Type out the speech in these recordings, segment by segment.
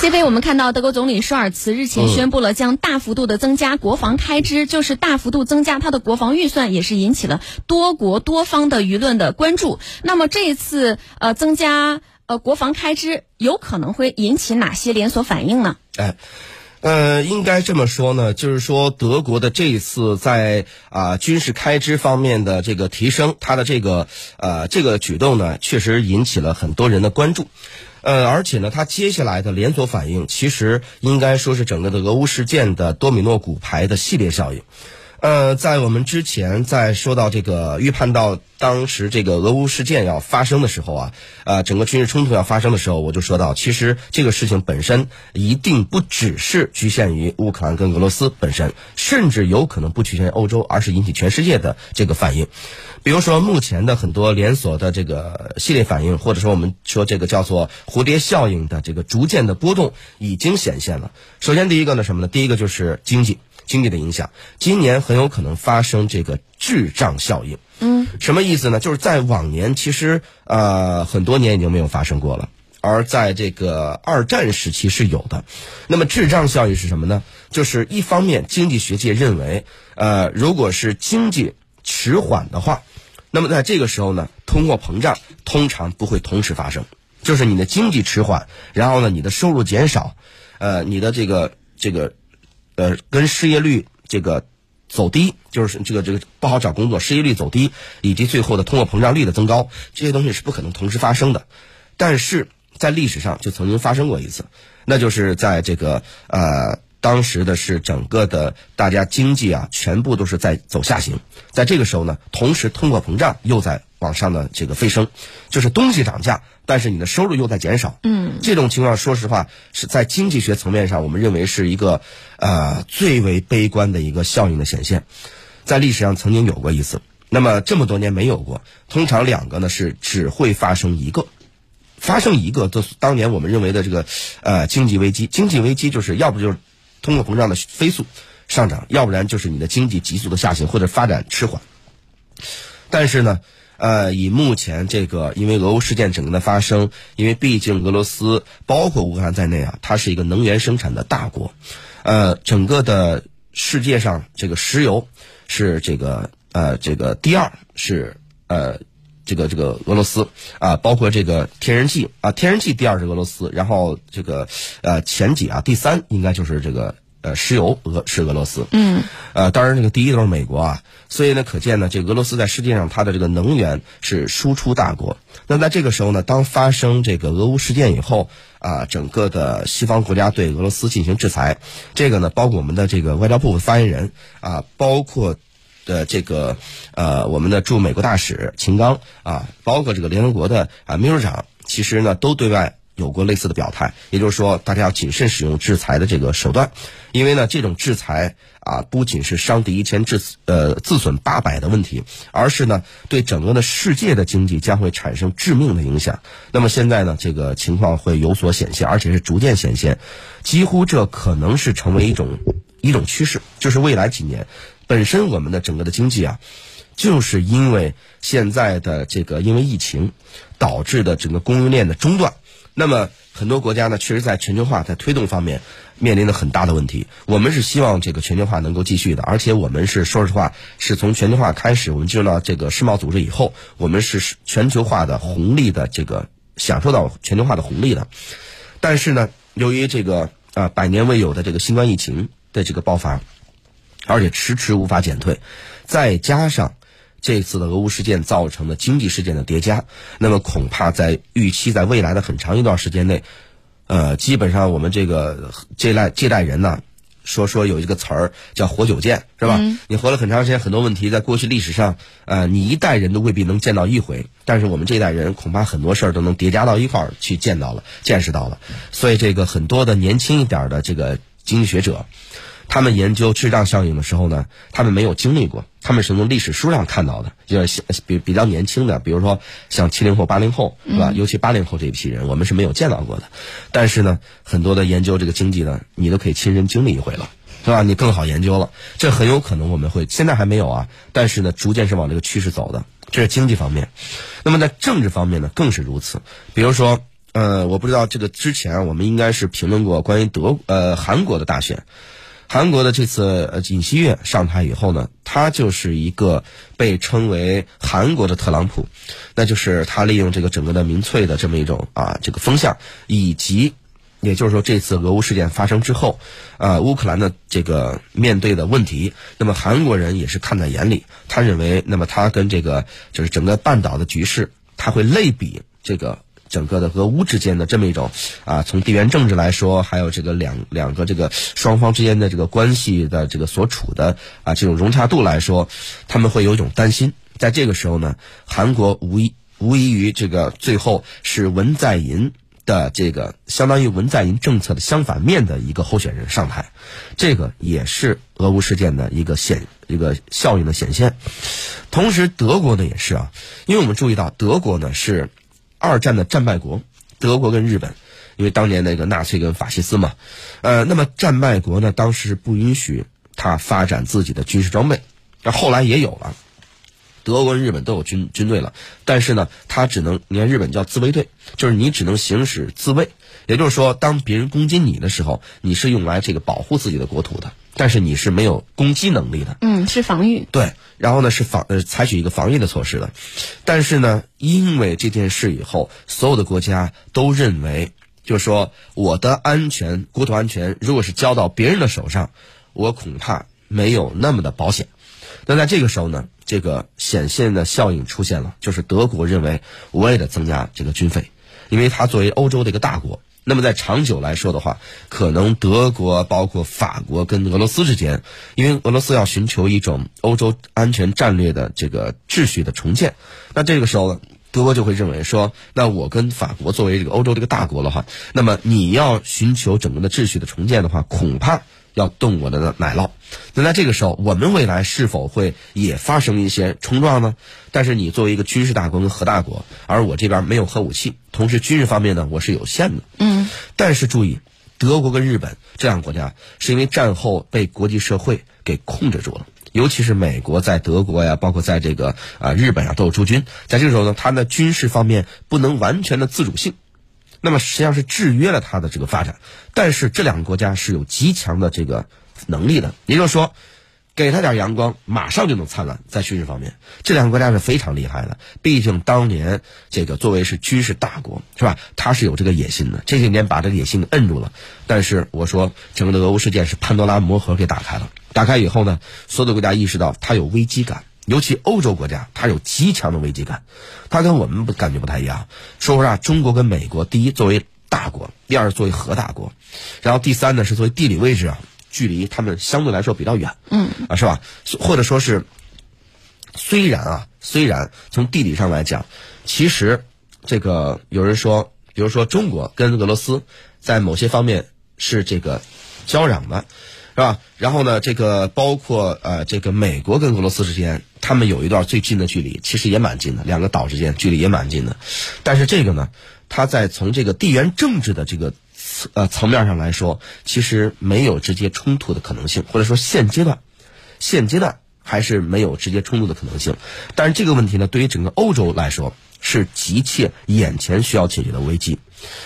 C 飞，我们看到德国总理舒尔茨日前宣布了将大幅度的增加国防开支，就是大幅度增加他的国防预算，也是引起了多国多方的舆论的关注。那么这一次呃增加呃国防开支，有可能会引起哪些连锁反应呢？哎。呃，应该这么说呢，就是说德国的这一次在啊军事开支方面的这个提升，它的这个呃这个举动呢，确实引起了很多人的关注。呃，而且呢，它接下来的连锁反应，其实应该说是整个的俄乌事件的多米诺骨牌的系列效应。呃，在我们之前在说到这个预判到当时这个俄乌事件要发生的时候啊，呃，整个军事冲突要发生的时候，我就说到，其实这个事情本身一定不只是局限于乌克兰跟俄罗斯本身，甚至有可能不局限于欧洲，而是引起全世界的这个反应。比如说，目前的很多连锁的这个系列反应，或者说我们说这个叫做蝴蝶效应的这个逐渐的波动，已经显现了。首先，第一个呢什么呢？第一个就是经济。经济的影响，今年很有可能发生这个滞胀效应。嗯，什么意思呢？就是在往年，其实呃很多年已经没有发生过了，而在这个二战时期是有的。那么滞胀效应是什么呢？就是一方面，经济学界认为，呃，如果是经济迟缓的话，那么在这个时候呢，通货膨胀通常不会同时发生。就是你的经济迟缓，然后呢，你的收入减少，呃，你的这个这个。呃，跟失业率这个走低，就是这个这个不好找工作，失业率走低，以及最后的通货膨胀率的增高，这些东西是不可能同时发生的。但是在历史上就曾经发生过一次，那就是在这个呃当时的是整个的大家经济啊全部都是在走下行，在这个时候呢，同时通货膨胀又在往上的这个飞升，就是东西涨价。但是你的收入又在减少，嗯，这种情况，说实话是在经济学层面上，我们认为是一个呃最为悲观的一个效应的显现，在历史上曾经有过一次，那么这么多年没有过。通常两个呢是只会发生一个，发生一个，就是当年我们认为的这个呃经济危机，经济危机就是要不就是通货膨胀的飞速上涨，要不然就是你的经济急速的下行或者发展迟缓。但是呢。呃，以目前这个，因为俄乌事件整个的发生，因为毕竟俄罗斯包括乌克兰在内啊，它是一个能源生产的大国，呃，整个的世界上这个石油是这个呃这个第二是呃这个这个俄罗斯啊，包括这个天然气啊，天然气第二是俄罗斯，然后这个呃前几啊第三应该就是这个。呃，石油俄是俄罗斯，嗯，呃，当然这个第一都是美国啊，所以呢，可见呢，这俄罗斯在世界上它的这个能源是输出大国。那在这个时候呢，当发生这个俄乌事件以后啊，整个的西方国家对俄罗斯进行制裁，这个呢，包括我们的这个外交部发言人啊，包括的这个呃我们的驻美国大使秦刚啊，包括这个联合国的啊秘书长，其实呢都对外。有过类似的表态，也就是说，大家要谨慎使用制裁的这个手段，因为呢，这种制裁啊，不仅是伤敌一千，自呃自损八百的问题，而是呢，对整个的世界的经济将会产生致命的影响。那么现在呢，这个情况会有所显现，而且是逐渐显现，几乎这可能是成为一种一种趋势，就是未来几年，本身我们的整个的经济啊，就是因为现在的这个因为疫情导致的整个供应链的中断。那么很多国家呢，确实在全球化在推动方面面临着很大的问题。我们是希望这个全球化能够继续的，而且我们是说实话，是从全球化开始，我们进入到这个世贸组织以后，我们是全球化的红利的这个享受到全球化的红利的。但是呢，由于这个啊百年未有的这个新冠疫情的这个爆发，而且迟迟无法减退，再加上。这次的俄乌事件造成的经济事件的叠加，那么恐怕在预期在未来的很长一段时间内，呃，基本上我们这个这代这代人呢，说说有一个词儿叫“活久见”，是吧？你活了很长时间，很多问题在过去历史上，呃，你一代人都未必能见到一回，但是我们这代人恐怕很多事儿都能叠加到一块儿去见到了、见识到了。所以，这个很多的年轻一点的这个经济学者。他们研究滞胀效应的时候呢，他们没有经历过，他们是从历史书上看到的，就是比比较年轻的，比如说像七零后、八零后，是吧？尤其八零后这一批人，我们是没有见到过的。但是呢，很多的研究这个经济呢，你都可以亲身经历一回了，是吧？你更好研究了，这很有可能我们会现在还没有啊，但是呢，逐渐是往这个趋势走的。这是经济方面，那么在政治方面呢，更是如此。比如说。呃，我不知道这个之前我们应该是评论过关于德呃韩国的大选。韩国的这次呃尹锡悦上台以后呢，他就是一个被称为韩国的特朗普，那就是他利用这个整个的民粹的这么一种啊这个风向，以及也就是说这次俄乌事件发生之后，啊乌克兰的这个面对的问题，那么韩国人也是看在眼里，他认为那么他跟这个就是整个半岛的局势，他会类比这个。整个的俄乌之间的这么一种啊，从地缘政治来说，还有这个两两个这个双方之间的这个关系的这个所处的啊这种融洽度来说，他们会有一种担心。在这个时候呢，韩国无疑无疑于这个最后是文在寅的这个相当于文在寅政策的相反面的一个候选人上台，这个也是俄乌事件的一个显一个效应的显现。同时，德国呢也是啊，因为我们注意到德国呢是。二战的战败国，德国跟日本，因为当年那个纳粹跟法西斯嘛，呃，那么战败国呢，当时不允许他发展自己的军事装备，那后来也有了，德国跟日本都有军军队了，但是呢，他只能，你看日本叫自卫队，就是你只能行使自卫，也就是说，当别人攻击你的时候，你是用来这个保护自己的国土的。但是你是没有攻击能力的，嗯，是防御。对，然后呢是防呃采取一个防御的措施的，但是呢，因为这件事以后，所有的国家都认为，就是说我的安全、国土安全，如果是交到别人的手上，我恐怕没有那么的保险。那在这个时候呢，这个显现的效应出现了，就是德国认为我也得增加这个军费，因为它作为欧洲的一个大国。那么在长久来说的话，可能德国包括法国跟俄罗斯之间，因为俄罗斯要寻求一种欧洲安全战略的这个秩序的重建，那这个时候呢，德国就会认为说，那我跟法国作为这个欧洲这个大国的话，那么你要寻求整个的秩序的重建的话，恐怕。要动我的奶酪，那在这个时候，我们未来是否会也发生一些冲撞呢？但是你作为一个军事大国跟核大国，而我这边没有核武器，同时军事方面呢，我是有限的。但是注意，德国跟日本这两个国家是因为战后被国际社会给控制住了，尤其是美国在德国呀，包括在这个啊日本啊都有驻军，在这个时候呢，它的军事方面不能完全的自主性。那么实际上是制约了它的这个发展，但是这两个国家是有极强的这个能力的，也就是说，给他点阳光，马上就能灿烂。在军事方面，这两个国家是非常厉害的。毕竟当年这个作为是军事大国，是吧？他是有这个野心的。这些年把这个野心摁住了。但是我说，整个的俄乌事件是潘多拉魔盒给打开了。打开以后呢，所有的国家意识到它有危机感。尤其欧洲国家，它有极强的危机感，它跟我们感觉不太一样。说实话，中国跟美国，第一作为大国，第二作为核大国，然后第三呢是作为地理位置啊，距离他们相对来说比较远，嗯，啊是吧？或者说是，虽然啊，虽然从地理上来讲，其实这个有人说，比如说中国跟俄罗斯在某些方面是这个交壤的。是吧？然后呢，这个包括呃，这个美国跟俄罗斯之间，他们有一段最近的距离，其实也蛮近的，两个岛之间距离也蛮近的。但是这个呢，它在从这个地缘政治的这个呃层面上来说，其实没有直接冲突的可能性，或者说现阶段，现阶段还是没有直接冲突的可能性。但是这个问题呢，对于整个欧洲来说，是急切眼前需要解决的危机。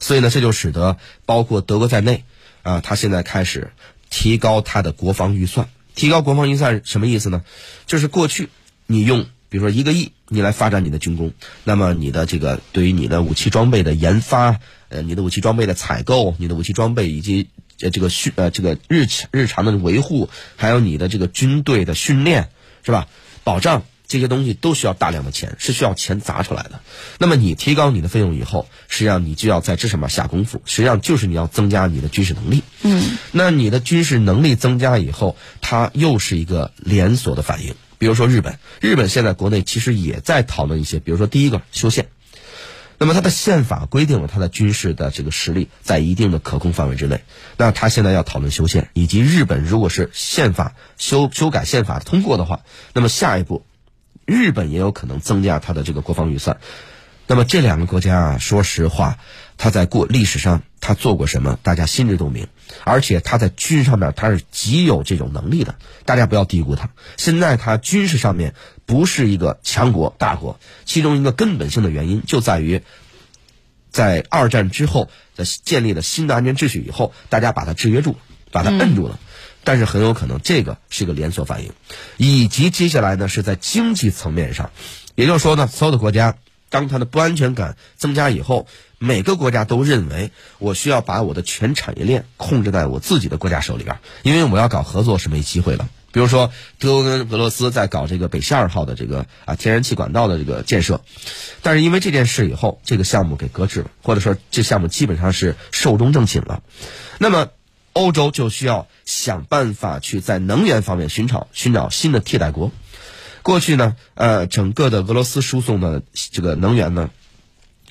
所以呢，这就使得包括德国在内啊，他现在开始。提高他的国防预算，提高国防预算什么意思呢？就是过去你用，比如说一个亿，你来发展你的军工，那么你的这个对于你的武器装备的研发，呃，你的武器装备的采购，你的武器装备以及呃这个训呃这个日日常的维护，还有你的这个军队的训练，是吧？保障。这些东西都需要大量的钱，是需要钱砸出来的。那么你提高你的费用以后，实际上你就要在这上面下功夫。实际上就是你要增加你的军事能力。嗯，那你的军事能力增加以后，它又是一个连锁的反应。比如说日本，日本现在国内其实也在讨论一些，比如说第一个修宪。那么它的宪法规定了它的军事的这个实力在一定的可控范围之内。那他现在要讨论修宪，以及日本如果是宪法修修改宪法通过的话，那么下一步。日本也有可能增加它的这个国防预算，那么这两个国家啊，说实话，它在过历史上它做过什么，大家心知肚明，而且他在军事上面他是极有这种能力的，大家不要低估他。现在他军事上面不是一个强国大国，其中一个根本性的原因就在于，在二战之后在建立了新的安全秩序以后，大家把它制约住，把它摁住了。但是很有可能这个是一个连锁反应，以及接下来呢是在经济层面上，也就是说呢，所有的国家当它的不安全感增加以后，每个国家都认为我需要把我的全产业链控制在我自己的国家手里边，因为我要搞合作是没机会了。比如说，德国跟俄罗斯在搞这个北溪二号的这个啊天然气管道的这个建设，但是因为这件事以后，这个项目给搁置了，或者说这项目基本上是寿终正寝了。那么。欧洲就需要想办法去在能源方面寻找寻找新的替代国。过去呢，呃，整个的俄罗斯输送的这个能源呢，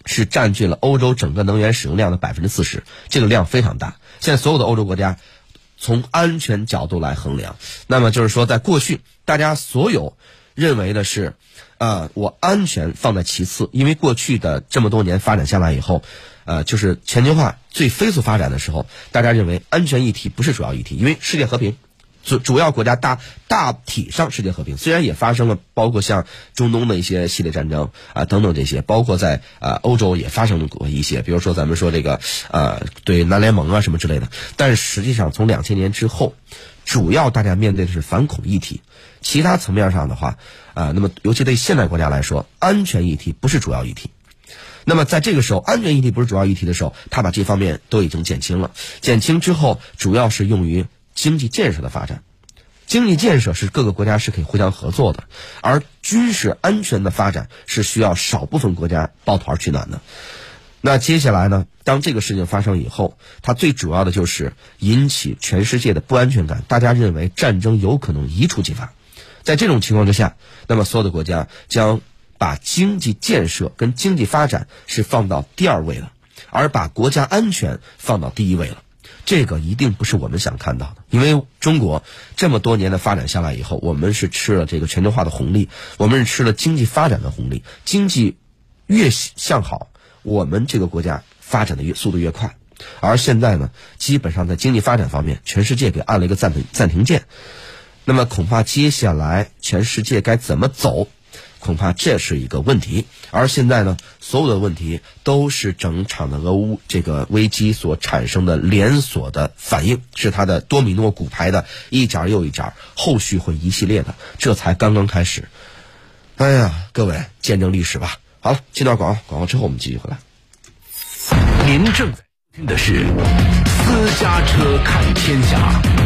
是占据了欧洲整个能源使用量的百分之四十，这个量非常大。现在所有的欧洲国家从安全角度来衡量，那么就是说，在过去大家所有认为的是，呃，我安全放在其次，因为过去的这么多年发展下来以后。呃，就是全球化最飞速发展的时候，大家认为安全议题不是主要议题，因为世界和平，主主要国家大大体上世界和平，虽然也发生了包括像中东的一些系列战争啊等等这些，包括在呃欧洲也发生过一些，比如说咱们说这个呃对南联盟啊什么之类的，但实际上从两千年之后，主要大家面对的是反恐议题，其他层面上的话啊，那么尤其对现代国家来说，安全议题不是主要议题。那么在这个时候，安全议题不是主要议题的时候，他把这方面都已经减轻了。减轻之后，主要是用于经济建设的发展。经济建设是各个国家是可以互相合作的，而军事安全的发展是需要少部分国家抱团取暖的。那接下来呢？当这个事情发生以后，它最主要的就是引起全世界的不安全感。大家认为战争有可能一触即发。在这种情况之下，那么所有的国家将。把经济建设跟经济发展是放到第二位了，而把国家安全放到第一位了，这个一定不是我们想看到的。因为中国这么多年的发展下来以后，我们是吃了这个全球化的红利，我们是吃了经济发展的红利。经济越向好，我们这个国家发展的越速度越快。而现在呢，基本上在经济发展方面，全世界给按了一个暂停暂停键。那么恐怕接下来全世界该怎么走？恐怕这是一个问题，而现在呢，所有的问题都是整场的俄乌这个危机所产生的连锁的反应，是它的多米诺骨牌的一角又一角，后续会一系列的，这才刚刚开始。哎呀，各位见证历史吧。好了，进段广告，广告之后我们继续回来。您正在听的是私家车看天下。